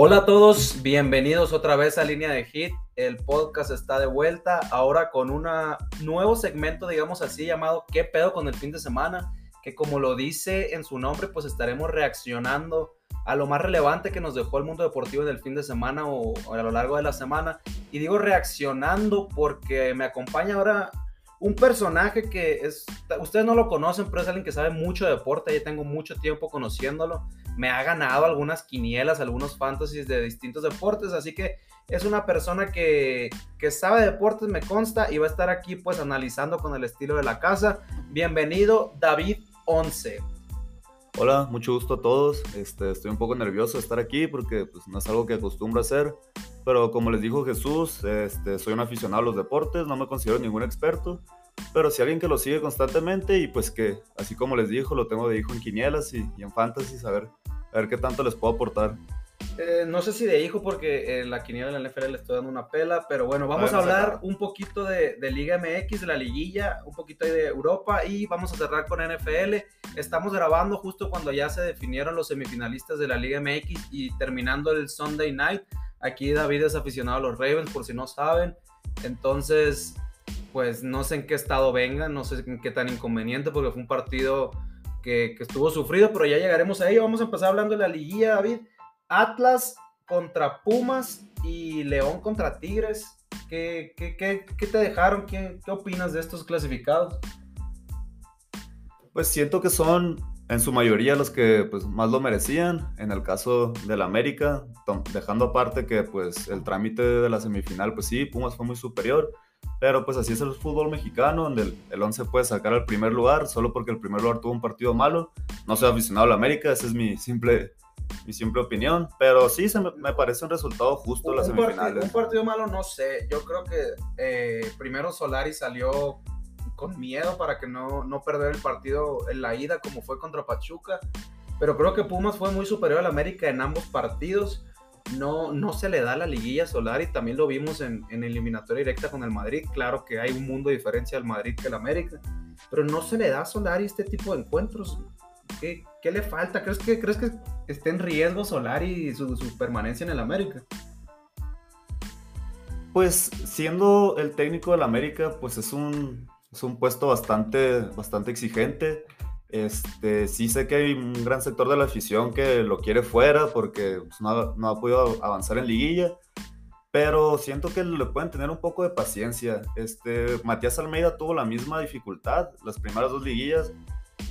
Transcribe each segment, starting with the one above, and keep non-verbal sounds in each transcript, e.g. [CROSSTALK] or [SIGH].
Hola a todos, bienvenidos otra vez a Línea de Hit. El podcast está de vuelta ahora con un nuevo segmento, digamos así, llamado ¿Qué pedo con el fin de semana? Que como lo dice en su nombre, pues estaremos reaccionando a lo más relevante que nos dejó el mundo deportivo en el fin de semana o, a lo largo de la semana. Y digo reaccionando porque me acompaña ahora un personaje que es, ustedes no lo conocen, pero es alguien que sabe mucho de deporte, ya tengo mucho tiempo conociéndolo, me ha ganado algunas quinielas, algunos fantasies de distintos deportes, así que es una persona que, que sabe de deportes, me consta, y va a estar aquí pues analizando con el estilo de la casa. Bienvenido, David Once. Hola, mucho gusto a todos. Este, estoy un poco nervioso de estar aquí porque pues, no es algo que acostumbro hacer. Pero como les dijo Jesús, este, soy un aficionado a los deportes, no me considero ningún experto. Pero si alguien que lo sigue constantemente y pues que, así como les dijo, lo tengo de hijo en quinielas y, en fantasy, a ver, a ver qué tanto les puedo aportar. Eh, no sé si de hijo, porque en la quiniela de la NFL le estoy dando una pela, pero bueno, vamos a, hablar un poquito de, de, Liga MX, de la liguilla, un poquito de Europa y vamos a cerrar con NFL. Estamos grabando justo cuando ya se definieron los semifinalistas de la Liga MX y terminando el Sunday Night. Aquí David es aficionado a los Ravens, por si no saben. Entonces, pues no sé en qué estado venga, no sé en qué tan inconveniente, porque fue un partido que, estuvo sufrido, pero ya llegaremos a ello. Vamos a empezar hablando de la liguilla, David. Atlas contra Pumas y León contra Tigres. ¿Qué, qué, qué, te dejaron? ¿Qué, ¿Qué opinas de estos clasificados? Pues siento que son en su mayoría los que pues, más lo merecían. En el caso del América, dejando aparte que pues el trámite de la semifinal, pues sí, Pumas fue muy superior. Pero pues así es el fútbol mexicano, donde el, 11 puede sacar al primer lugar solo porque el primer lugar tuvo un partido malo. No soy aficionado al América, esa es mi simple, mi simple opinión. Pero sí, se me, parece un resultado justo las semifinales. un partido malo, no sé. Yo creo que eh, primero Solari salió con miedo para que no, no perder el partido en la ida como fue contra Pachuca. Pero creo que Pumas fue muy superior al América en ambos partidos. No, no se le da la liguilla solar y también lo vimos en, en eliminatoria directa con el Madrid. Claro que hay un mundo de diferencia al Madrid que al América, pero no se le da a Solari este tipo de encuentros. ¿Qué, qué le falta? ¿Crees que, ¿Crees que esté en riesgo Solari y su, su permanencia en el América? Pues siendo el técnico del América, pues es un, es un puesto bastante, bastante exigente. Este, sí sé que hay un gran sector de la afición que lo quiere fuera porque pues, no, no, ha podido avanzar en liguilla, pero siento que le pueden tener un poco de paciencia. Este, Matías Almeida tuvo la misma dificultad, las primeras dos liguillas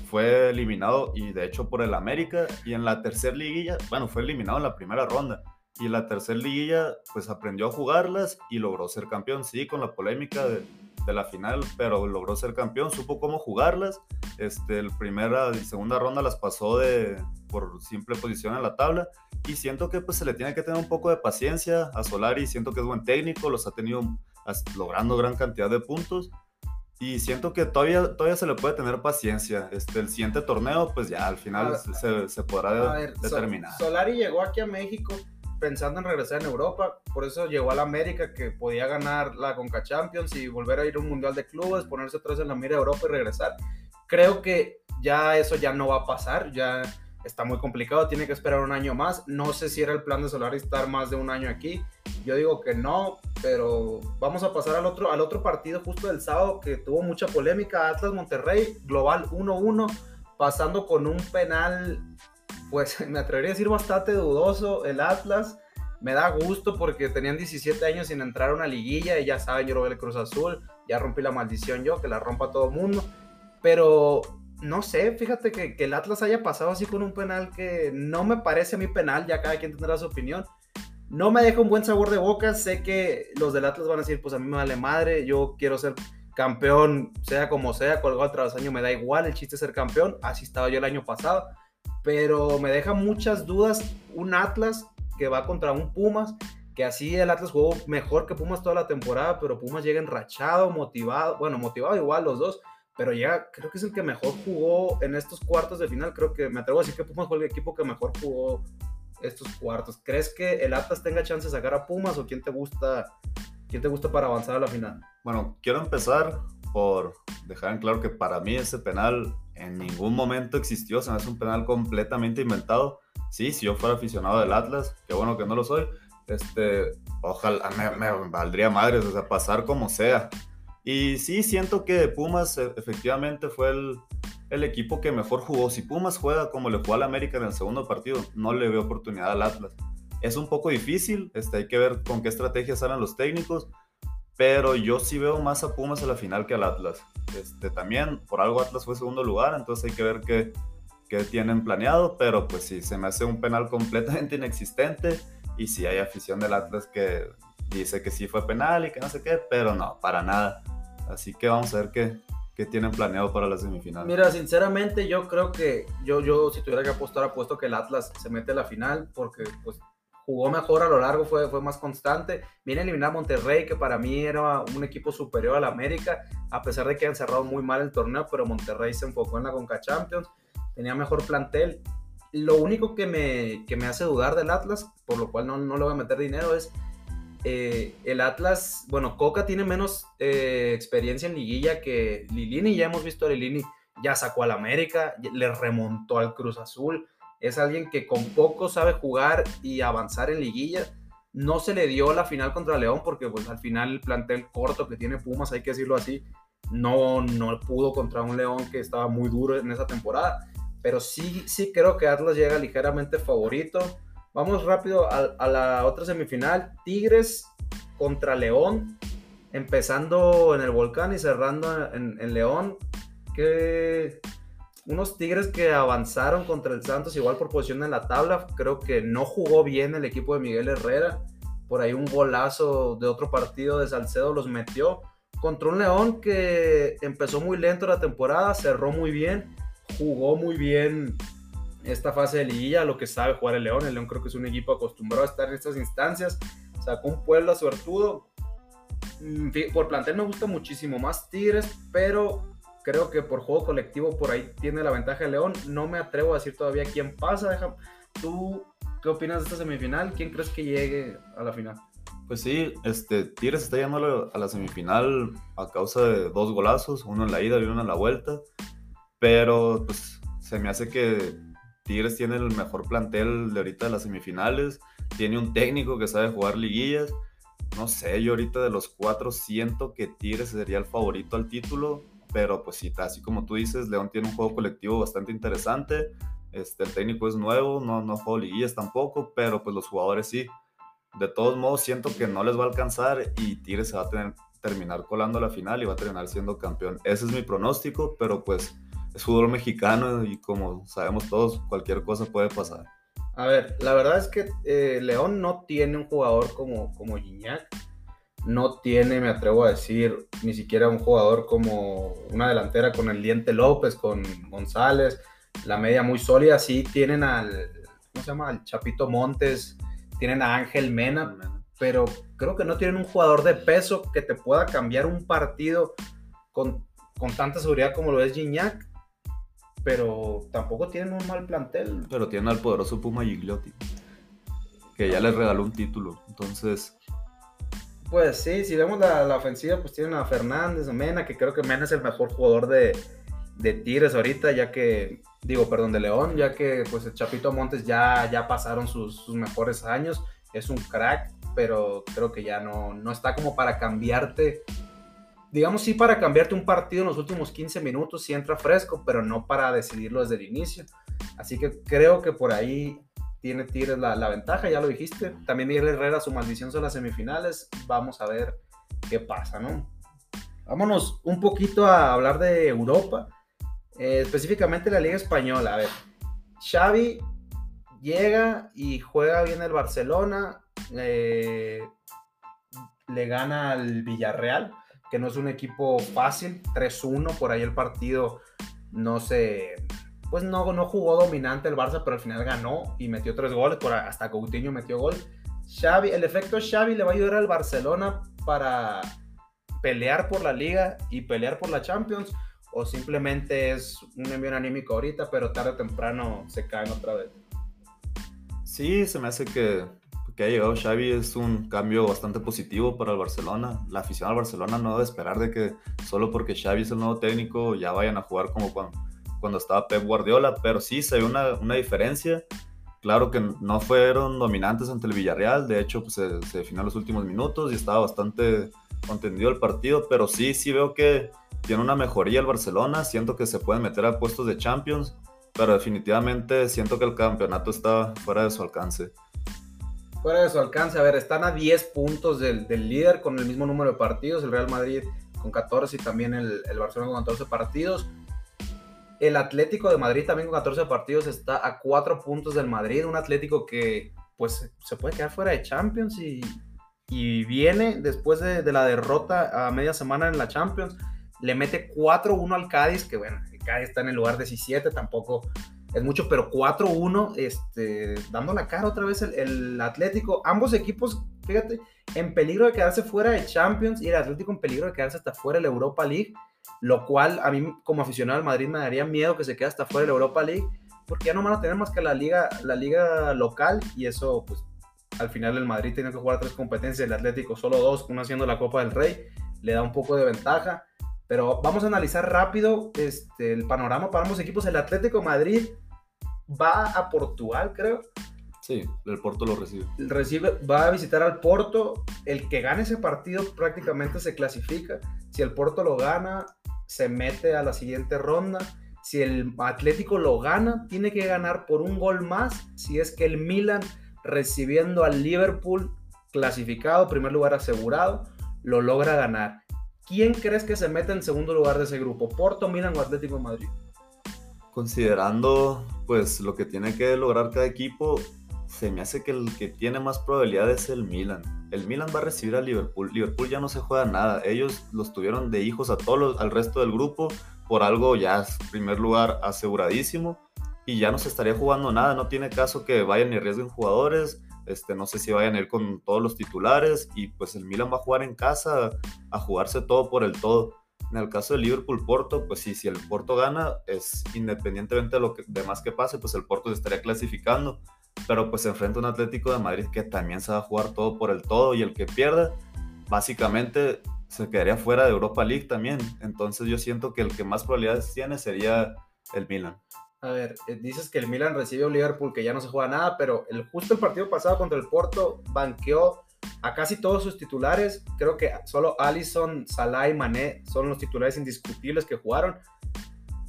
fue eliminado y de hecho por el América y en la tercera liguilla, bueno, fue eliminado en la primera ronda y en la tercera liguilla pues aprendió a jugarlas y logró ser campeón, sí, con la polémica de de la final, pero logró ser campeón, supo cómo jugarlas. Este, el primera y segunda ronda las pasó de, por simple posición en la tabla. Y siento que pues se le tiene que tener un poco de paciencia a Solari. Siento que es buen técnico, los ha tenido logrando gran cantidad de puntos. Y siento que todavía, todavía se le puede tener paciencia. Este, el siguiente torneo, pues ya al final se, se, podrá determinar. Solari llegó aquí a México pensando en regresar en Europa, por eso llegó a la América que podía ganar la Conca Champions y volver a ir a un Mundial de Clubes, ponerse atrás en la mira de Europa y regresar. Creo que ya eso ya no va a pasar, ya está muy complicado, tiene que esperar un año más. No sé si era el plan de Solari estar más de un año aquí. Yo digo que no, pero vamos a pasar al otro, al otro partido justo del sábado que tuvo mucha polémica. Atlas Monterrey, global 1-1, pasando con un penal pues [LAUGHS] me atrevería a decir bastante dudoso el Atlas. Me da gusto porque tenían 17 años sin entrar a una liguilla y ya saben, yo lo veo el Cruz Azul, ya rompí la maldición yo, que la rompa todo el mundo. Pero no sé, fíjate que, que, el Atlas haya pasado así con un penal que no me parece a mí penal, ya cada quien tendrá su opinión. No me deja un buen sabor de boca, sé que los del Atlas van a decir, pues a mí me vale madre, yo quiero ser campeón, sea como sea, colgado tras año me da igual, el chiste es ser campeón, así estaba yo el año pasado pero me deja muchas dudas un Atlas que va contra un Pumas, que así el Atlas jugó mejor que Pumas toda la temporada, pero Pumas llega enrachado, motivado, bueno, motivado igual los dos, pero ya creo que es el que mejor jugó en estos cuartos de final, creo que me atrevo a decir que Pumas fue el equipo que mejor jugó estos cuartos. ¿Crees que el Atlas tenga chance de sacar a Pumas o quién te gusta, quién te gusta para avanzar a la final? Bueno, quiero empezar por dejar en claro que para mí ese penal en ningún momento existió, se me hace un penal completamente inventado. sí, si yo fuera aficionado del Atlas, qué bueno que no lo soy, este, ojalá me, valdría madres, o sea, pasar como sea. Y sí, siento que Pumas e, efectivamente fue el, equipo que mejor jugó. Si Pumas juega como le jugó al América en el segundo partido, no le veo oportunidad al Atlas. Es un poco difícil, este, hay que ver con qué estrategias salen los técnicos, pero yo sí veo más a Pumas a la final que al Atlas. Este, también, por algo Atlas fue segundo lugar, entonces hay que ver qué, qué tienen planeado, pero pues sí, se me hace un penal [LAUGHS] completamente inexistente y si hay afición del Atlas que dice que sí fue penal y que no sé qué, pero no, para nada. Así que vamos a ver qué, qué tienen planeado para la semifinal. Mira, sinceramente yo creo que yo, yo si tuviera que apostar, apuesto que el Atlas se mete a la final porque pues jugó mejor a lo largo, fue, fue más constante. Viene a eliminar a Monterrey, que para mí era un equipo superior al América, a pesar de que han cerrado muy mal el torneo, pero Monterrey se enfocó en la Conca Champions, tenía mejor plantel. Lo único que me, que me hace dudar del Atlas, por lo cual no, no le voy a meter dinero, es eh, el Atlas, bueno, Coca tiene menos eh, experiencia en liguilla que Lilini, ya hemos visto a Lilini, ya sacó al América, le remontó al Cruz Azul, es alguien que con poco sabe jugar y avanzar en liguilla. No se le dio la final contra León porque pues al final el plantel corto que tiene Pumas, hay que decirlo así, no, no pudo contra un León que estaba muy duro en esa temporada. Pero sí, sí creo que Atlas llega ligeramente favorito. Vamos rápido a, la otra semifinal. Tigres contra León. Empezando en el Volcán y cerrando en, en León. Que unos Tigres que avanzaron contra el Santos igual por posición en la tabla. Creo que no jugó bien el equipo de Miguel Herrera. Por ahí un golazo de otro partido de Salcedo los metió. Contra un León que empezó muy lento la temporada, cerró muy bien, jugó muy bien esta fase de liguilla, lo que sabe jugar el León. El León creo que es un equipo acostumbrado a estar en estas instancias. Sacó un Puebla suertudo. Mm, por plantel me gusta muchísimo más Tigres, pero Creo que por juego colectivo por ahí tiene la ventaja de León. No me atrevo a decir todavía quién pasa. Deja, ¿Tú qué opinas de esta semifinal? ¿Quién crees que llegue a la final? Pues sí, este, Tigres está llegando a la semifinal a causa de dos golazos, uno en la ida y uno en la vuelta. Pero pues se me hace que Tigres tiene el mejor plantel de ahorita de las semifinales. Tiene un técnico que sabe jugar liguillas. No sé, yo ahorita de los cuatro siento que Tigres sería el favorito al título pero pues sí, así como tú dices, León tiene un juego colectivo bastante interesante, este, el técnico es nuevo, no, no juego liguillas tampoco, pero pues los jugadores sí. De todos modos, siento que no les va a alcanzar y Tigres va a tener, terminar colando la final y va a terminar siendo campeón. Ese es mi pronóstico, pero pues es fútbol mexicano y como sabemos todos, cualquier cosa puede pasar. A ver, la verdad es que eh, León no tiene un jugador como, como Gignac no tiene, me atrevo a decir, ni siquiera un jugador como una delantera con el Diente López, con González, la media muy sólida, sí tienen al, ¿cómo se llama? Al Chapito Montes, tienen a Ángel Mena, pero creo que no tienen un jugador de peso que te pueda cambiar un partido con, con tanta seguridad como lo es Gignac, pero tampoco tienen un mal plantel. Pero tienen al poderoso Puma Gigliotti, que ya les regaló un título, entonces pues sí, si vemos la, ofensiva, pues tienen a Fernández, a Mena, que creo que Mena es el mejor jugador de, de Tigres ahorita, ya que, digo, perdón, de León, ya que pues el Chapito Montes ya, ya pasaron sus, mejores años, es un crack, pero creo que ya no, no está como para cambiarte, digamos sí para cambiarte un partido en los últimos 15 minutos, si entra fresco, pero no para decidirlo desde el inicio. Así que creo que por ahí tiene Tigres la, ventaja, ya lo dijiste. También Miguel Herrera, su maldición son las semifinales. Vamos a ver qué pasa, ¿no? Vámonos un poquito a hablar de Europa, eh, específicamente la Liga Española. A ver, Xavi llega y juega bien el Barcelona, le gana al Villarreal, que no es un equipo fácil, 3-1, por ahí el partido no se, pues no, no jugó dominante el Barça, pero al final ganó y metió tres goles, hasta Coutinho metió gol. Xavi, el efecto Xavi le va a ayudar al Barcelona para pelear por la liga y pelear por la Champions o simplemente es un envío anímico ahorita, pero tarde o temprano se caen otra vez. Sí, se me hace que, que ha llegado Xavi es un cambio bastante positivo para el Barcelona. La afición al Barcelona no debe esperar de que solo porque Xavi es el nuevo técnico ya vayan a jugar como cuando, cuando estaba Pep Guardiola, pero sí se ve una, una diferencia. claro que no fueron dominantes ante el Villarreal, de hecho pues, se, se definió en los últimos minutos y estaba bastante contendido el partido, pero sí, sí veo que tiene una mejoría el Barcelona, siento que se pueden meter a puestos de Champions, pero definitivamente siento que el campeonato está fuera de su alcance. Fuera de su alcance, a ver, están a 10 puntos del, del líder con el mismo número de partidos, el Real Madrid con 14 y también el, el Barcelona con 14 partidos. El Atlético de Madrid también con 14 partidos está a 4 puntos del Madrid, un Atlético que pues se puede quedar fuera de Champions y, viene después de, de, la derrota a media semana en la Champions, le mete 4-1 al Cádiz, que bueno, el Cádiz está en el lugar 17, tampoco es mucho, pero 4-1, este, dando la cara otra vez el, el, Atlético. Ambos equipos, fíjate, en peligro de quedarse fuera de Champions y el Atlético en peligro de quedarse hasta fuera de la Europa League, lo cual a mí como aficionado al Madrid me daría miedo que se quede hasta fuera de la Europa League, porque ya no van a tener más que la liga, la liga local y eso pues al final el Madrid tiene que jugar tres competencias, el Atlético solo dos, uno haciendo la Copa del Rey, le da un poco de ventaja. Pero vamos a analizar rápido este, el panorama para ambos equipos. El Atlético Madrid va a Portugal, creo. Sí, el Porto lo recibe. Recibe, va a visitar al Porto. El que gane ese partido prácticamente se clasifica. Si el Porto lo gana, se mete a la siguiente ronda. Si el Atlético lo gana, tiene que ganar por un gol más. Si es que el Milan recibiendo al Liverpool clasificado, primer lugar asegurado, lo logra ganar. ¿Quién crees que se mete en segundo lugar de ese grupo? ¿Porto, Milan o Atlético de Madrid? Considerando pues lo que tiene que lograr cada equipo, se me hace que el que tiene más probabilidad es el Milan. El Milan va a recibir al Liverpool. Liverpool ya no se juega nada. Ellos los tuvieron de hijos a todos al resto del grupo. Por algo ya es primer lugar aseguradísimo. Y ya no se estaría jugando nada. No tiene caso que vayan ni arriesguen jugadores. Este, no sé si vayan a ir con todos los titulares. Y pues el Milan va a jugar en casa a jugarse todo por el todo. En el caso del Liverpool-Porto, pues sí, si el Porto gana, es independientemente de lo que, demás que pase, pues el Porto se estaría clasificando. Pero pues se enfrenta a un Atlético de Madrid que también se va a jugar todo por el todo y el que pierda, básicamente se quedaría fuera de Europa League también. Entonces yo siento que el que más probabilidades tiene sería el Milan. A ver, dices que el Milan recibe a un Liverpool que ya no se juega nada, pero el, justo el partido pasado contra el Porto banqueó a casi todos sus titulares. Creo que solo Allison, Salah y Mané son los titulares indiscutibles que jugaron.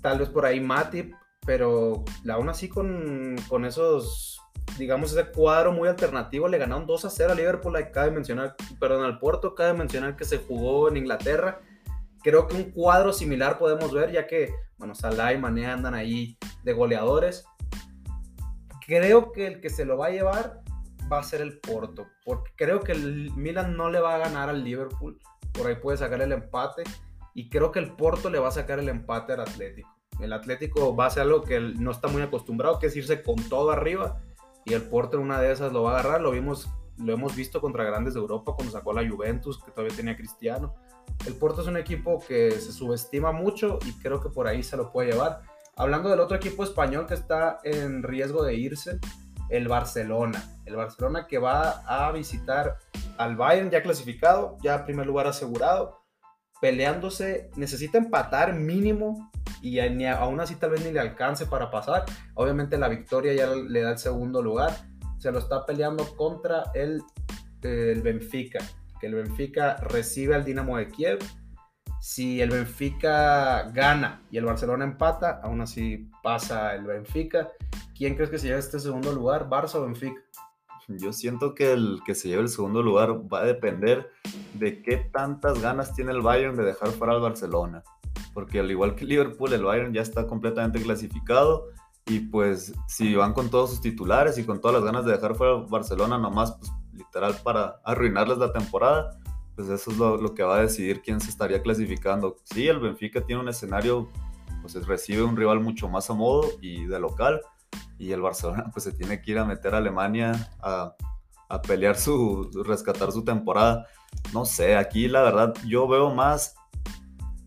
Tal vez por ahí Matip, pero aún así con, con esos, digamos, ese cuadro muy alternativo le ganaron 2 a 0 a Liverpool. Cabe mencionar, perdón, al Porto, cabe mencionar que se jugó en Inglaterra. Creo que un cuadro similar podemos ver, ya que, bueno, Salah y Mané andan ahí de goleadores. Creo que el que se lo va a llevar va a ser el Porto, porque creo que el Milan no le va a ganar al Liverpool, por ahí puede sacar el empate, y creo que el Porto le va a sacar el empate al Atlético. El Atlético va a hacer algo que no está muy acostumbrado, que es irse con todo arriba, y el Porto en una de esas lo va a agarrar, lo vimos lo hemos visto contra grandes de Europa cuando sacó la Juventus, que todavía tenía Cristiano. El Porto es un equipo que se subestima mucho y creo que por ahí se lo puede llevar. Hablando del otro equipo español que está en riesgo de irse, el Barcelona. El Barcelona que va a visitar al Bayern ya clasificado, ya primer lugar asegurado, peleándose, necesita empatar mínimo y aún así tal vez ni le alcance para pasar. Obviamente la victoria ya le da el segundo lugar. Se lo está peleando contra el, el Benfica, que el Benfica recibe al Dinamo de Kiev. Si el Benfica gana y el Barcelona empata, aún así pasa el Benfica. ¿Quién crees que se lleva este segundo lugar, Barça o Benfica? Yo siento que el que se lleve el segundo lugar va a depender de qué tantas ganas tiene el Bayern de dejar fuera al Barcelona. Porque al igual que Liverpool, el Bayern ya está completamente clasificado. Y pues si van con todos sus titulares y con todas las ganas de dejar fuera Barcelona, nomás pues, literal para arruinarles la temporada, pues eso es lo, lo, que va a decidir quién se estaría clasificando. Sí, el Benfica tiene un escenario, pues recibe un rival mucho más a modo y de local y el Barcelona pues se tiene que ir a meter a Alemania a, a pelear su, rescatar su temporada. No sé, aquí la verdad yo veo más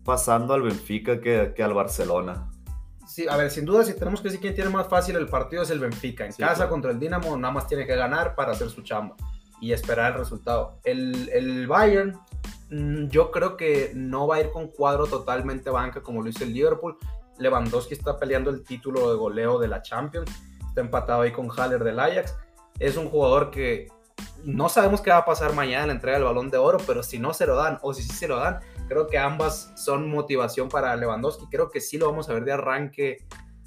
pasando al Benfica que, que al Barcelona. Sí, a ver, sin duda, si tenemos que decir quién tiene más fácil el partido es el Benfica. En sí, casa claro. contra el Dinamo, nada más tiene que ganar para hacer su chamba y esperar el resultado. El, el Bayern, mm, yo creo que no va a ir con cuadro totalmente banca como lo hizo el Liverpool. Lewandowski está peleando el título de goleo de la Champions. está empatado ahí con Haller del Ajax. Es un jugador que no sabemos qué va a pasar mañana en la entrega del balón de oro, pero si no se lo dan o si sí se lo dan, creo que ambas son motivación para Lewandowski. Creo que sí lo vamos a ver de arranque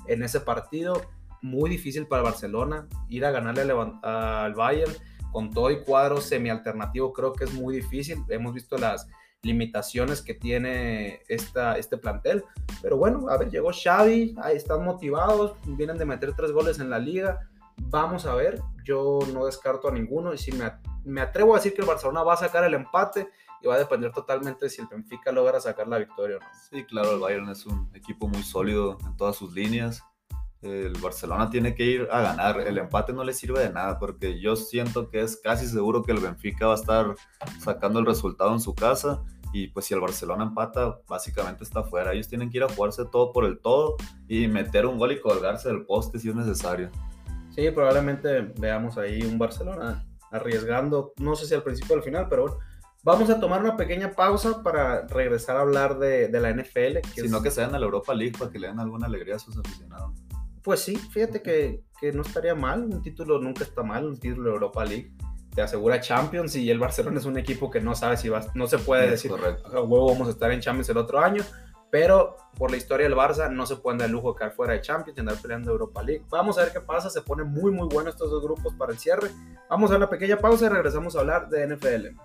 en ese partido. Muy difícil para Barcelona ir a ganarle al Bayern con todo y cuadro semi-alternativo. Creo que es muy difícil. Hemos visto las limitaciones que tiene esta, este plantel. Pero bueno, a ver, llegó Xavi, ahí están motivados, vienen de meter tres goles en la liga. Vamos a ver, yo no descarto a ninguno y si me, me atrevo a decir que el Barcelona va a sacar el empate y va a depender totalmente si el Benfica logra sacar la victoria o no. Sí, claro, el Bayern es un equipo muy sólido en todas sus líneas. El Barcelona tiene que ir a ganar. El empate no le sirve de nada porque yo siento que es casi seguro que el Benfica va a estar sacando el resultado en su casa y pues si el Barcelona empata, básicamente está fuera. Ellos tienen que ir a jugarse todo por el todo y meter un gol y colgarse del poste si es necesario. Sí, probablemente veamos ahí un Barcelona arriesgando, no sé si al principio o al final, pero bueno. Vamos a tomar una pequeña pausa para regresar a hablar de, la NFL. Que Sino que sean a la Europa League para que le den alguna alegría a sus aficionados. Pues sí, fíjate que, que no estaría mal, un título nunca está mal, un título de Europa League te asegura Champions y el Barcelona es un equipo que no sabe si va, no se puede decir, correcto. huevo, vamos a estar en Champions el otro año, pero por la historia del Barça no se puede dar el lujo de fuera de Champions y andar peleando Europa League. Vamos a ver qué pasa, se pone muy muy bueno estos dos grupos para el cierre. Vamos a una pequeña pausa y regresamos a hablar de NFL.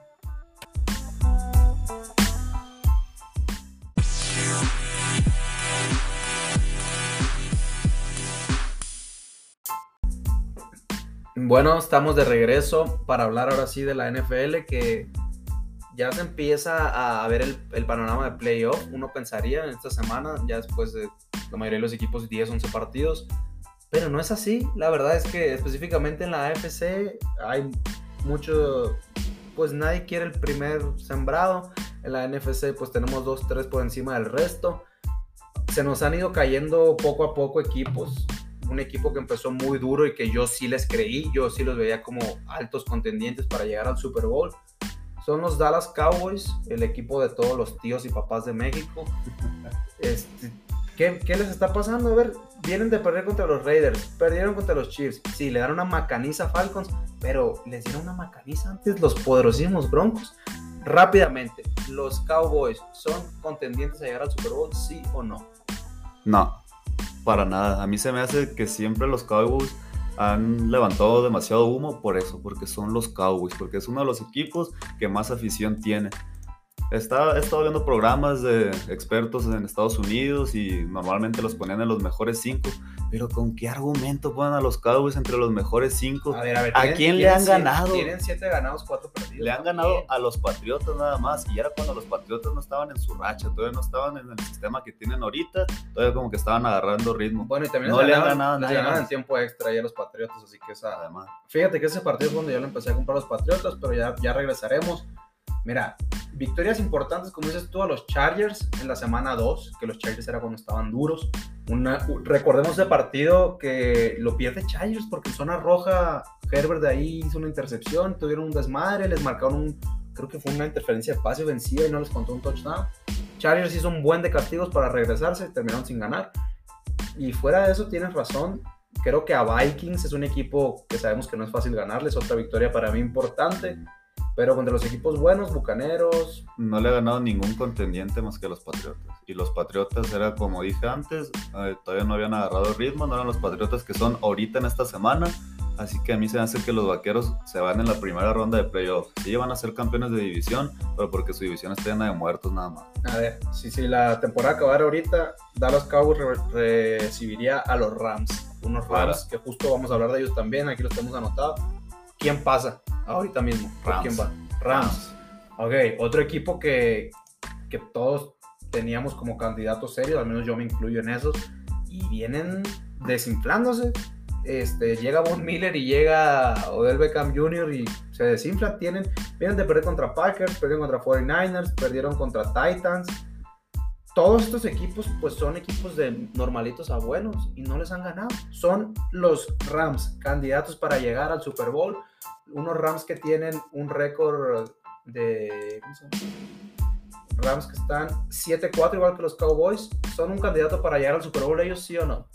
Bueno, estamos de regreso para hablar ahora sí de la NFL que ya se empieza a ver el, panorama de playoff. Uno pensaría en esta semana, ya después de la mayoría de los equipos 10, 11 partidos. Pero no es así. La verdad es que específicamente en la AFC hay mucho, pues nadie quiere el primer sembrado. En la NFC pues tenemos dos, tres por encima del resto. Se nos han ido cayendo poco a poco equipos un equipo que empezó muy duro y que yo sí les creí, yo sí los veía como altos contendientes para llegar al Super Bowl. Son los Dallas Cowboys, el equipo de todos los tíos y papás de México. [LAUGHS] Este, ¿qué, ¿Qué les está pasando? A ver, vienen de perder contra los Raiders, perdieron contra los Chiefs. Sí, le dieron una macaniza a Falcons, pero les dieron una macaniza antes los poderosísimos Broncos. Rápidamente, ¿los Cowboys son contendientes a llegar al Super Bowl, sí o no? No. Para nada. A mí se me hace que siempre los Cowboys han levantado demasiado humo por eso, porque son los Cowboys, porque es uno de los equipos que más afición tiene. Está, he estado viendo programas de expertos en Estados Unidos y normalmente los ponían en los mejores cinco. Pero ¿con qué argumento ponen a los Cowboys entre los mejores cinco? A ver, a ver. ¿A quién le han ganado? Tienen siete ganados, cuatro perdidos. Le han ganado a los Patriotas nada más. Y era cuando los Patriotas no estaban en su racha, todavía no estaban en el sistema que tienen ahorita. Todavía como que estaban agarrando ritmo. Bueno, y también no le han ganado nada. en tiempo extra ya a los Patriotas, así que esa. Además. Fíjate que ese partido es donde yo le empecé a comprar a los Patriotas, pero ya, ya regresaremos. Mira, victorias importantes, como dices tú, a los Chargers en la semana 2, que los Chargers era cuando estaban duros. Una, recordemos ese partido que lo pierde Chargers porque en zona roja Herbert de ahí hizo una intercepción, tuvieron un desmadre, les marcaron un, creo que fue una interferencia de pase vencida y no les contó un touchdown. Chargers hizo un buen de castigos para regresarse, terminaron sin ganar. Y fuera de eso tienes razón, creo que a Vikings es un equipo que sabemos que no es fácil ganarles, otra victoria para mí importante. Pero contra los equipos buenos, Bucaneros. No le ha ganado ningún contendiente más que los Patriotas. Y los Patriotas era como dije antes, eh, todavía no habían agarrado ritmo, no eran los Patriotas que son ahorita en esta semana. Así que a mí se me hace que los vaqueros se van en la primera ronda de playoffs. Sí van a ser campeones de división, pero porque su división está llena de muertos nada más. A ver, si, si la temporada acabara ahorita, Dallas Cowboys recibiría a los Rams. Unos Rams que justo vamos a hablar de ellos también, aquí los tenemos anotados. ¿Quién pasa? Ahorita mismo. ¿Quién va? Rams. Ok, otro equipo que, que todos teníamos como candidatos serios, al menos yo me incluyo en esos, y vienen desinflándose. Este, llega Von Miller y llega Odell Beckham Jr. y se desinfla. Tienen, vienen de perder contra Packers, perdieron contra 49ers, perdieron contra Titans. Todos estos equipos, pues son equipos de normalitos a buenos y no les han ganado. Son los Rams, candidatos para llegar al Super Bowl unos Rams que tienen un récord de. Rams que están 7-4 igual que los Cowboys. ¿Son un candidato para llegar al Super Bowl ellos, sí o no?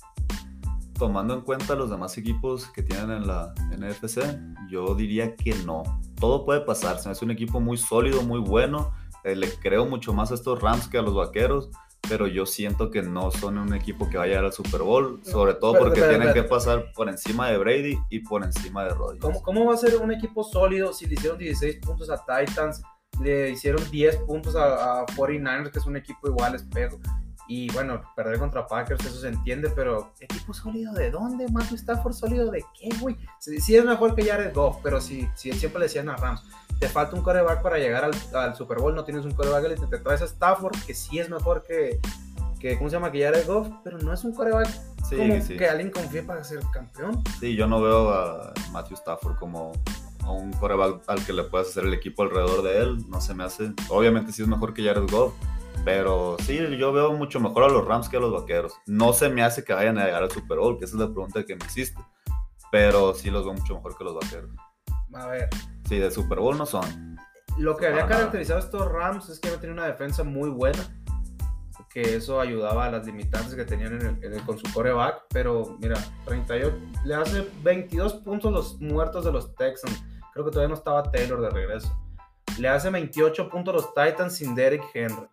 tomando en cuenta los demás equipos que tienen en la NFC, yo diría que no. Todo puede pasar. Hace un equipo muy sólido, muy bueno. Eh, le creo mucho más a estos Rams que a los Vaqueros pero yo siento que no son un equipo que vaya al Super Bowl, sobre todo porque tienen que pasar por encima de Brady y por encima de Rodgers. ¿Cómo, ¿Cómo, va a ser un equipo sólido si le hicieron 16 puntos a Titans, le hicieron 10 puntos a, a 49ers, que es un equipo igual espejo? Y bueno, perder contra Packers, eso se entiende, pero ¿equipo sólido de dónde? ¿Matthew Stafford sólido de qué, güey? Sí, es mejor que Jared Goff, pero sí, sí, siempre le decían a Rams, te falta un coreback para llegar al, Super Bowl, no tienes un coreback y te, traes a Stafford, que sí es mejor que, que ¿cómo se llama? Que Jared Goff, pero no es un coreback como que alguien confíe para ser campeón. Sí, yo no veo a Matthew Stafford como un coreback al que le puedas hacer el equipo alrededor de él, no se me hace. Obviamente sí es mejor que Jared Goff, pero sí, yo veo mucho mejor a los Rams que a los Vaqueros. No se me hace que vayan a llegar al Super Bowl, que esa es la pregunta que me hiciste. Pero sí los veo mucho mejor que los Vaqueros. A ver. Sí, de Super Bowl no son. Lo que había caracterizado a estos Rams es que no tenían una defensa muy buena. Que eso ayudaba a las limitantes que tenían con su coreback. Pero mira, 38, le hace 22 puntos los muertos de los Texans. Creo que todavía no estaba Taylor de regreso. Le hace 28 puntos los Titans sin Derrick Henry.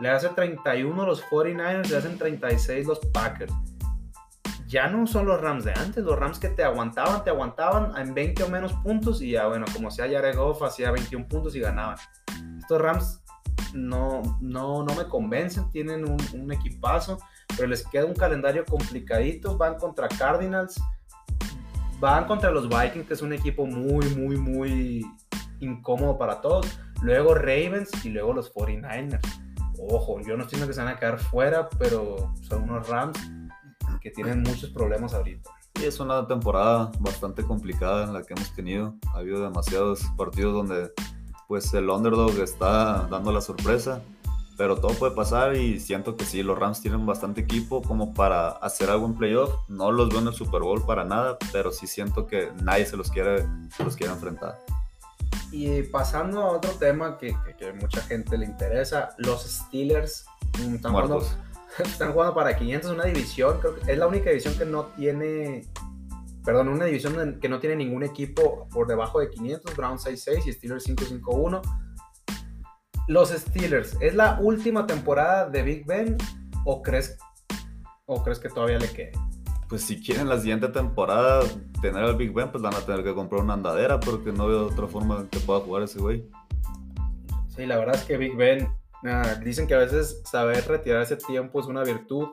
Le hace 31 los 49ers, le hacen 36 los Packers. Ya no son los Rams de antes, los Rams que te aguantaban, te aguantaban en 20 o menos puntos y ya bueno, como sea Jared Goff hacía 21 puntos y ganaban. Estos Rams no, no, no me convencen, tienen un, un equipazo, pero les queda un calendario complicadito, van contra Cardinals, van contra los Vikings, que es un equipo muy, muy, muy incómodo para todos. Luego Ravens y luego los 49ers ojo, yo no estoy diciendo que se van a quedar fuera, pero son unos Rams que tienen muchos problemas ahorita. Y es una temporada bastante complicada en la que hemos tenido. Ha habido demasiados partidos donde pues el underdog está dando la sorpresa, pero todo puede pasar y siento que sí, los Rams tienen bastante equipo como para hacer algo en playoff. No los veo en el Super Bowl para nada, pero sí siento que nadie se los quiere, se los quiere enfrentar. Y pasando a otro tema que, que, mucha gente le interesa, los Steelers mm, están jugando, [LAUGHS] están jugando, para 500, una división, creo que es la única división que no tiene, perdón, una división que no tiene ningún equipo por debajo de 500, Browns 6-6 y Steelers 5-5-1. Los Steelers, ¿es la última temporada de Big Ben o crees, o crees que todavía le quede? Pues si quieren la siguiente temporada tener al Big Ben, pues van a tener que comprar una andadera porque no veo otra forma que pueda jugar ese güey. Sí, la verdad es que Big Ben, ah, dicen que a veces saber retirar ese tiempo es una virtud.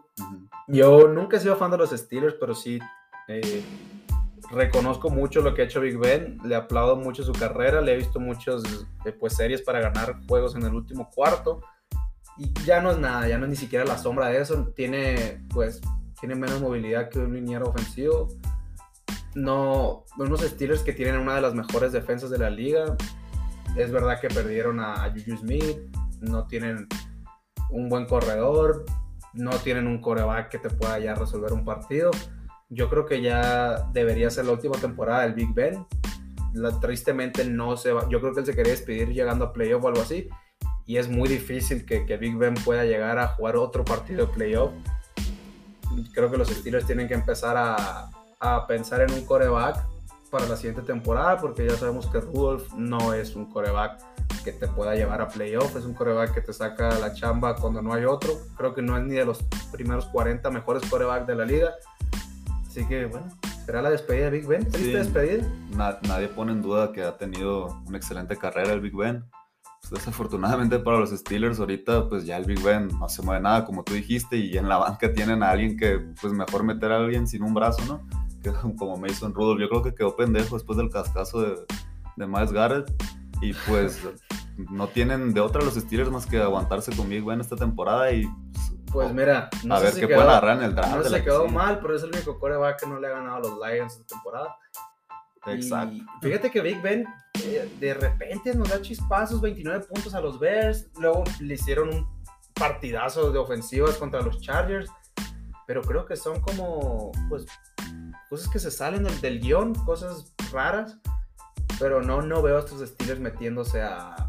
Yo nunca he sido fan de los Steelers, pero sí eh, reconozco mucho lo que ha hecho Big Ben, le aplaudo mucho su carrera, le he visto muchas eh, pues, series para ganar juegos en el último cuarto. Y ya no es nada, ya no es ni siquiera la sombra de eso. Tiene pues tiene menos movilidad que un liniero ofensivo. No, unos Steelers que tienen una de las mejores defensas de la liga. Es verdad que perdieron a, Juju Smith, no tienen un buen corredor, no tienen un coreback que te pueda ya resolver un partido. Yo creo que ya debería ser la última temporada del Big Ben. tristemente no se va. Yo creo que él se quería despedir llegando a playoff o algo así. Y es muy difícil que, que Big Ben pueda llegar a jugar otro partido de playoff creo que los Steelers tienen que empezar a, a pensar en un coreback para la siguiente temporada, porque ya sabemos que Rudolph no es un coreback que te pueda llevar a playoff, es un coreback que te saca la chamba cuando no hay otro. Creo que no es ni de los primeros 40 mejores corebacks de la liga. Así que bueno, será la despedida de Big Ben. ¿Triste despedida? nadie pone en duda que ha tenido una excelente carrera el Big Ben. Desafortunadamente [LAUGHS] para los Steelers ahorita pues ya el Big Ben no se mueve nada como tú dijiste y en la banca tienen a alguien que pues mejor meter a alguien sin un brazo, ¿no? Que [LAUGHS] como Mason Rudolph, yo creo que quedó pendejo después del cascazo de, de Miles Garrett y pues [LAUGHS] no tienen de otra los Steelers más que aguantarse con Big Ben esta temporada y pues mira, no a ver qué pueden agarrar en el draft. No se quedó mal, pero es el único coreback que no le ha ganado a los Lions esta temporada. Exacto. fíjate que Big Ben de repente nos da chispazos, 29 puntos a los Bears, luego le hicieron un partidazo de ofensivas contra los Chargers, pero creo que son como, pues, cosas que se salen del, del guion, cosas raras, pero no, no veo a estos Steelers metiéndose a,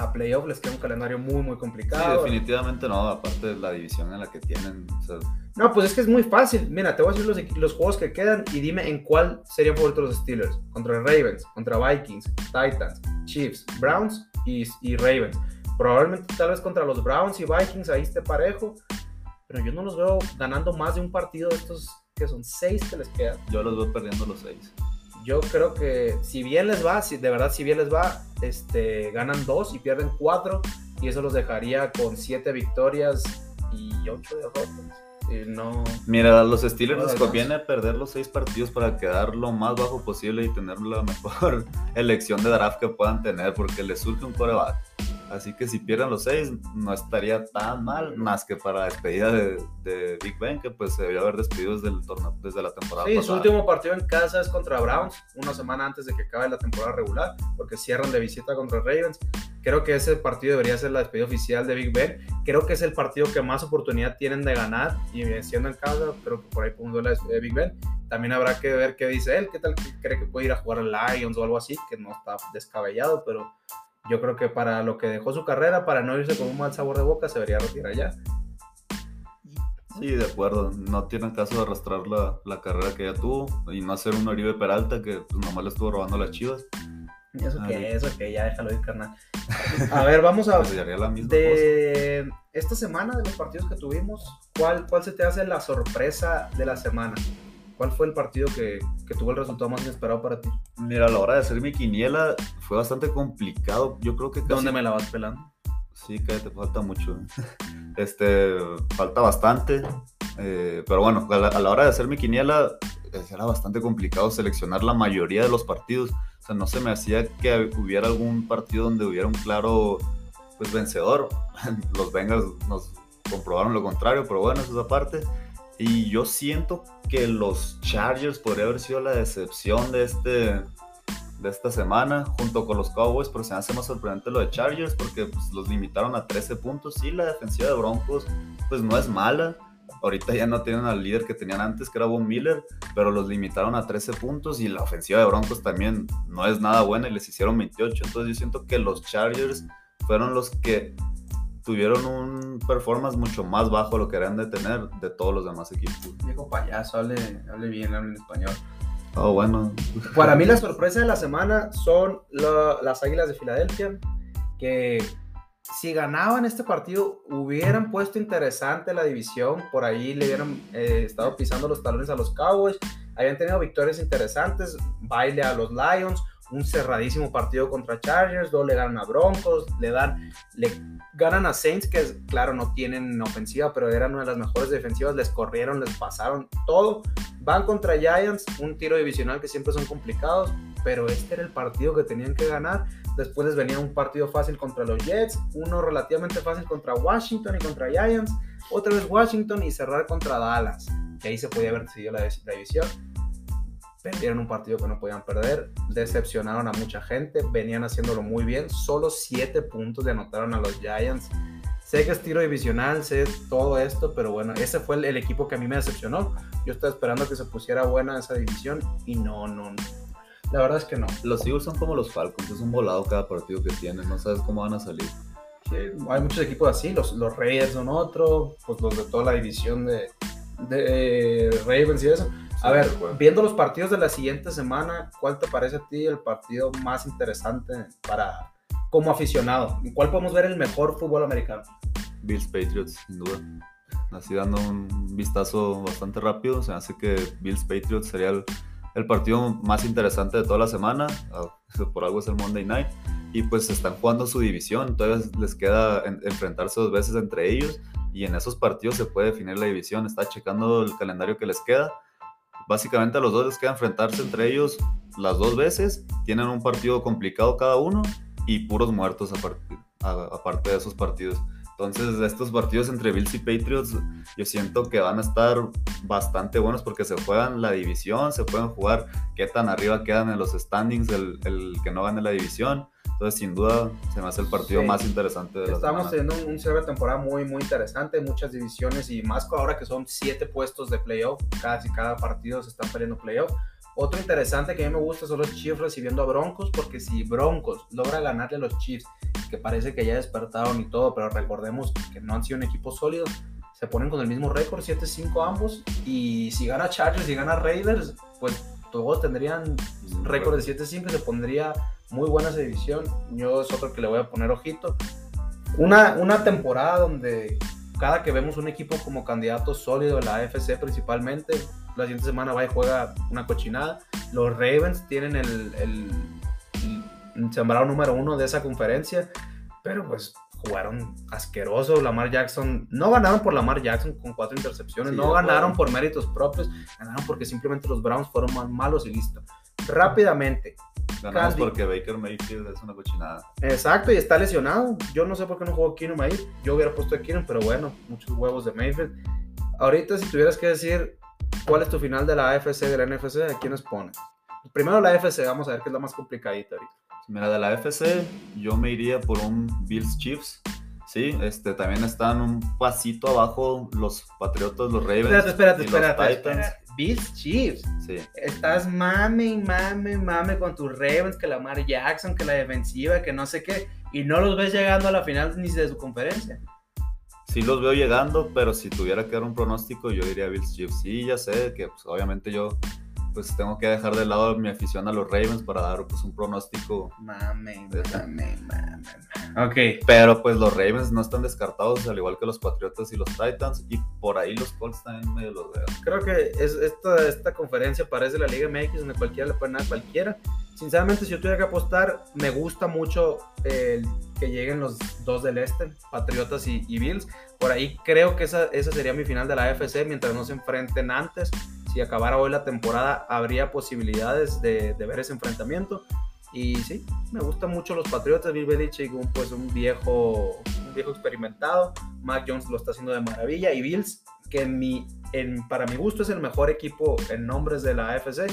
a playoff, les queda un calendario muy, muy complicado. Sí, definitivamente no, aparte de la división en la que tienen. O sea, no, pues es que es muy fácil. Mira, te voy a decir los, los juegos que quedan y dime en cuál serían favoritos los Steelers. Contra Ravens, contra Vikings, Titans, Chiefs, Browns y, y Ravens. Probablemente tal vez contra los Browns y Vikings ahí esté parejo, pero yo no los veo ganando más de un partido de estos que son seis que les quedan. yo los veo perdiendo los seis. Yo creo que si bien les va, si de verdad si bien les va, este, ganan dos y pierden cuatro y eso los dejaría con siete victorias y ocho derrotas. Y no, Mira, a los Steelers les conviene perder los seis partidos para quedar lo más bajo posible y tener la [LAUGHS] mejor elección de draft que puedan tener, porque les surge un coreback. Así que si pierden los seis, no estaría tan mal, más que para la despedida de, de Big Ben, que pues se debió haber despedido desde, el torneo, desde la temporada Sí, su pasada. último partido en casa es contra Browns, una semana antes de que acabe la temporada regular, porque cierran de visita contra Ravens. Creo que ese partido debería ser la despedida oficial de Big Ben. Creo que es el partido que más oportunidad tienen de ganar y siendo en casa, creo que por ahí ver la despedida de Big Ben. También habrá que ver qué dice él, qué tal cree que puede ir a jugar al Lions o algo así, que no está descabellado, pero yo creo que para lo que dejó su carrera, para no irse con un mal sabor de boca, se debería retirar ya. Sí, de acuerdo. No tiene caso de arrastrar la, la carrera que ya tuvo y no hacer un Oribe Peralta que pues, nomás le estuvo robando las chivas. Eso Ah, que, bien. eso que, ya déjalo ir, carnal. A ver, vamos a, [LAUGHS] Pues cosa. de esta semana, de los partidos que tuvimos, ¿cuál, ¿cuál se te hace la sorpresa de la semana? ¿Cuál fue el partido que, que tuvo el resultado más inesperado para ti? Mira, a la hora de hacer mi quiniela fue bastante complicado. Yo creo que casi... ¿Dónde me la vas pelando? Sí, cállate, falta mucho. [LAUGHS] Este, falta bastante. eh, pero bueno, a la, a la hora de hacer mi quiniela eh, era bastante complicado seleccionar la mayoría de los partidos. O sea, no se me hacía que hubiera algún partido donde hubiera un claro pues, vencedor. [LAUGHS] Los Bengals nos comprobaron lo contrario, pero bueno, eso es aparte. Y yo siento que los Chargers podría haber sido la decepción de este de esta semana junto con los Cowboys, pero se me hace más sorprendente lo de Chargers porque pues, los limitaron a 13 puntos. Sí, la defensiva de Broncos pues no es mala. Ahorita ya no tienen al líder que tenían antes, que era Von Miller, pero los limitaron a 13 puntos y la ofensiva de Broncos también no es nada buena y les hicieron 28. Entonces yo siento que los Chargers fueron los que tuvieron un performance mucho más bajo de lo que eran de tener de todos los demás equipos. Viejo payaso, hable, hable bien, hable en español. Oh, bueno. Para mí la [LAUGHS] sorpresa de la semana son la- las Águilas de Filadelfia, que si ganaban este partido hubieran puesto interesante la división, por ahí le hubieran eh, estado pisando los talones a los Cowboys, habían tenido victorias interesantes, baile a los Lions, un cerradísimo partido contra Chargers, luego le ganan a Broncos, le dan, le ganan a Saints, que claro no tienen ofensiva, pero eran una de las mejores defensivas, les corrieron, les pasaron todo, van contra Giants, un tiro divisional que siempre son complicados, pero este era el partido que tenían que ganar. Después les venía un partido fácil contra los Jets, uno relativamente fácil contra Washington y contra Giants, otra vez Washington y cerrar contra Dallas, que ahí se podía haber decidido la división. Perdieron un partido que no podían perder, decepcionaron a mucha gente, venían haciéndolo muy bien, solo 7 puntos le anotaron a los Giants. Sé que es tiro divisional, sé todo esto, pero bueno, ese fue el, el equipo que a mí me decepcionó. Yo estaba esperando que se pusiera buena esa división y no, no, no. La verdad es que no. Los Eagles son como los Falcons, es un volado cada partido que tienen, no sabes cómo van a salir. Sí, hay muchos equipos así, los, los Raiders son otro, pues los de toda la división de, de Ravens y eso. A ver, viendo los partidos de la siguiente semana, ¿cuál te parece a ti el partido más interesante para como aficionado? ¿En cuál podemos ver el mejor fútbol americano? Bills Patriots, sin duda. Así dando un vistazo bastante rápido, se hace que Bills Patriots sería el, el partido más interesante de toda la semana. Ah, Por algo es el Monday Night. Y pues están jugando su división, todavía les queda en- enfrentarse dos veces entre ellos. Y en esos partidos se puede definir la división. Está checando el calendario que les queda. Básicamente a los dos les queda enfrentarse entre ellos las dos veces. Tienen un partido complicado cada uno y puros muertos aparte, de esos partidos. Entonces, estos partidos entre Bills y Patriots, yo siento que van a estar bastante buenos porque se juegan la división, se pueden jugar qué tan arriba quedan en los standings el, el que no gane la división. Entonces, sin duda, se me hace el partido Sí. más interesante de la Estamos semana. teniendo un, un cierre de temporada muy, muy interesante, muchas divisiones y más ahora que son siete puestos de playoff, casi cada partido se están peleando playoff. Otro interesante que a mí me gusta son los Chiefs recibiendo a Broncos, porque si Broncos logra ganarle a los Chiefs que parece que ya despertaron y todo, pero recordemos que no han sido un equipo sólido. Se ponen con el mismo récord, 7-5 ambos. Y si gana Chargers y gana Raiders, pues todos tendrían récord de 7-5 se pondría muy buena esa división. Yo es otro que le voy a poner ojito. Una, una temporada donde cada que vemos un equipo como candidato sólido en la AFC principalmente, la siguiente semana va y juega una cochinada. Los Ravens tienen el, el, el sembrado número uno de esa conferencia, pero pues jugaron asqueroso. Lamar Jackson, no ganaron por Lamar Jackson con cuatro intercepciones, Sí, no ganaron por méritos propios, ganaron porque simplemente los Browns fueron más malos y listo. Rápidamente, Ganamos Candy. porque Baker Mayfield es una cochinada. exacto, y está lesionado. Yo no sé por qué no jugó Keenum ahí. Yo hubiera puesto a Keenum, pero bueno, muchos huevos de Mayfield. Ahorita, si tuvieras que decir cuál es tu final de la AFC y de la NFC, ¿a quiénes pones? Primero la AFC, vamos a ver qué es la más complicadita ahorita. Mira, de la FC yo me iría por un Bills Chiefs. Sí, este, también están un pasito abajo los Patriotas, los Ravens. Espérate, espérate, y los espérate. Titans. espérate. Bills Chiefs. Sí, Estás mame y mame mame con tus Ravens, que Lamar Jackson, que la defensiva, que no sé qué, y no los ves llegando a la final ni de su conferencia. sí los veo llegando, pero si tuviera que dar un pronóstico, yo diría Bills Chiefs. Sí, ya sé que pues, obviamente yo pues tengo que dejar de lado mi afición a los Ravens para dar pues un pronóstico. Mame, mame, mame. Ok. Pero pues los Ravens no están descartados, al igual que los Patriotas y los Titans, y por ahí los Colts también medio los veo. Creo que es, esta, esta conferencia parece la Liga MX, donde cualquiera le puede ganar a cualquiera. Sinceramente, si yo tuviera que apostar, me gusta mucho el que lleguen los dos del este, Patriotas y, y Bills. Por ahí creo que esa, esa sería mi final de la AFC, mientras no se enfrenten antes. Si acabara hoy la temporada, habría posibilidades de, de ver ese enfrentamiento. Y sí, me gustan mucho los Patriotas. Bill Belichick, un, pues un viejo, un viejo experimentado. Mac Jones lo está haciendo de maravilla. Y Bills, que en mi, en, para mi gusto es el mejor equipo en nombres de la AFC.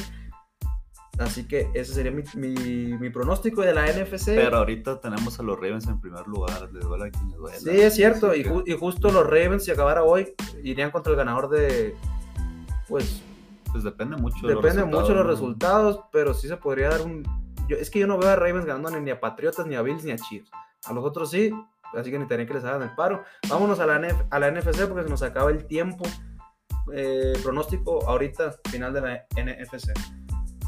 Así que ese sería mi, mi, mi pronóstico de la NFC. Pero ahorita tenemos a los Ravens en primer lugar, les duele a quien les duela. Sí, es cierto. Y, ju- y justo los Ravens, si acabara hoy, irían contra el ganador de. Pues Pues depende mucho de depende los mucho de los resultados, pero sí se podría dar un. Yo, es que yo no veo a Ravens ganando ni a Patriotas, ni a Bills, ni a Chiefs. A los otros sí, así que ni tendría que les hagan el paro. Vámonos a la, NF a la NFC porque se nos acaba el tiempo. Eh, pronóstico ahorita, final de la NFC.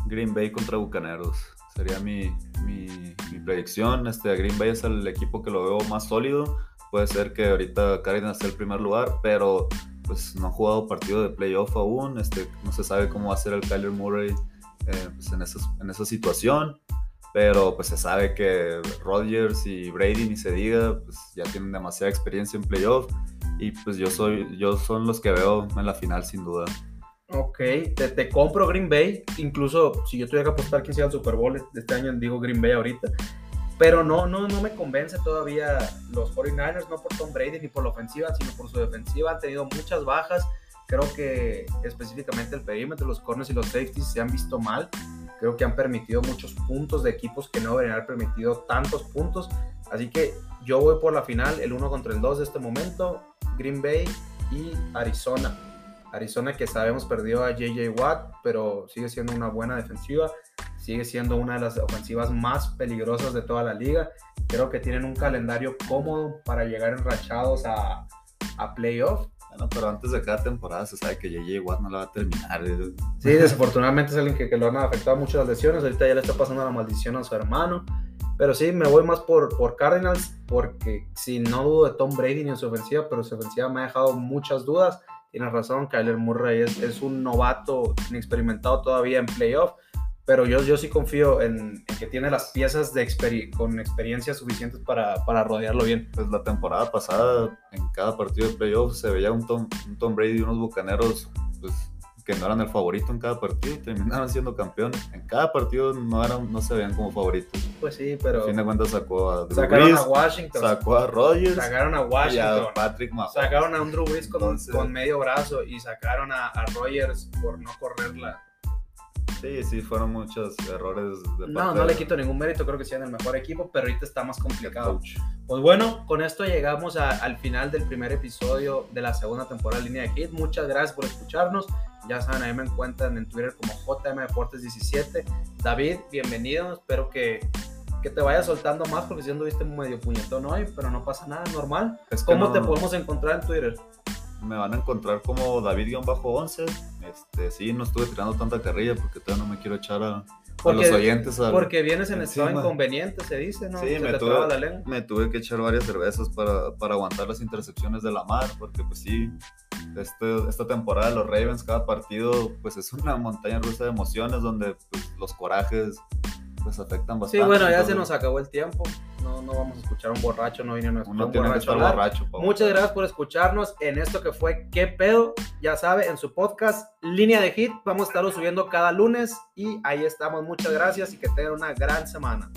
Green Bay contra Bucaneros. Sería mi, mi, mi predicción. Este, Green Bay es el equipo que lo veo más sólido. Puede ser que ahorita Cardinals esté el primer lugar, pero pues no ha jugado partido de playoff aún. Este, no se sabe cómo va a ser el Kyler Murray eh, pues, en, esa, en esa situación. Pero pues se sabe que Rodgers y Brady ni se diga, pues ya tienen demasiada experiencia en playoff. Y pues yo soy, yo son los que veo en la final sin duda. Ok, te, te compro Green Bay. Incluso si yo tuviera que apostar quién sea el Super Bowl de este año, digo Green Bay ahorita. Pero no, no, no me convence todavía los 49ers, no por Tom Brady ni por la ofensiva, sino por su defensiva. Han tenido muchas bajas. Creo que específicamente el perímetro, los corners y los safeties se han visto mal. Creo que han permitido muchos puntos de equipos que no deberían haber permitido tantos puntos. Así que yo voy por la final, el 1 contra el 2 de este momento. Green Bay y Arizona. Arizona que sabemos perdió a JJ Watt, pero sigue siendo una buena defensiva. Sigue siendo una de las ofensivas más peligrosas de toda la liga. Creo que tienen un calendario cómodo para llegar enrachados a, a playoff. Bueno, pero antes de cada temporada se sabe que JJ Watt no la va a terminar. eh. Sí, [LAUGHS] desafortunadamente es alguien que, que lo han afectado mucho las lesiones. Ahorita ya le está pasando la maldición a su hermano. Pero sí, me voy más por, por Cardinals, porque si no dudo de Tom Brady ni en su ofensiva, pero su ofensiva me ha dejado muchas dudas. Tienes razón, Kyler Murray es, es un novato inexperimentado todavía en playoff, pero yo, yo sí confío en, en que tiene las piezas de experi- con experiencia suficientes para, para rodearlo bien. Pues la temporada pasada, en cada partido de playoff, se veía un Tom, un Tom Brady y unos bucaneros pues, que no eran el favorito en cada partido y terminaron siendo campeones. En cada partido no, eran, no se veían como favoritos. Pues sí, A pero fin de cuentas sacó a Drew sacaron Brees, a Washington, sacó a Rodgers sacaron a y Washington. a Patrick Mahomes. Sacaron a un Drew Brees con, Entonces- con medio brazo y sacaron a, a Rogers por no correrla. Sí, sí, fueron muchos errores de No, parte no le quito ningún mérito, creo que sean el mejor equipo, pero ahorita está más complicado. Pues bueno, con esto llegamos a- al final del primer episodio de la segunda temporada de Línea de Hit. Muchas gracias por escucharnos. Ya saben, ahí me encuentran en Twitter como JM Deportes 17. David, bienvenido. Espero que que te vayas soltando más porque si anduviste medio puñetón hoy, pero no pasa nada, normal. Es que ¿Cómo no- te podemos encontrar en Twitter? Me van a encontrar como David-11. Este, sí, no estuve tirando tanta carrilla porque todavía no me quiero echar a, a los oyentes. al- Porque vienes en estado encima. inconveniente, se dice, ¿no? Sí, se tuve-. Me tuve que echar varias cervezas para, para aguantar las intercepciones de la mar, porque pues sí, este, esta temporada de los Ravens, cada partido pues es una montaña rusa de emociones donde pues, los corajes pues afectan bastante. Sí, bueno, ya se nos acabó el tiempo. No, no vamos a escuchar a un borracho, no viene a escuchar Uno un tiene que borracho estar Muchas gracias por escucharnos en esto que fue ¿Qué pedo? Ya sabe, en su podcast Línea de Hit. Vamos a estarlo subiendo cada lunes y ahí estamos. Muchas gracias y que tengan una gran semana.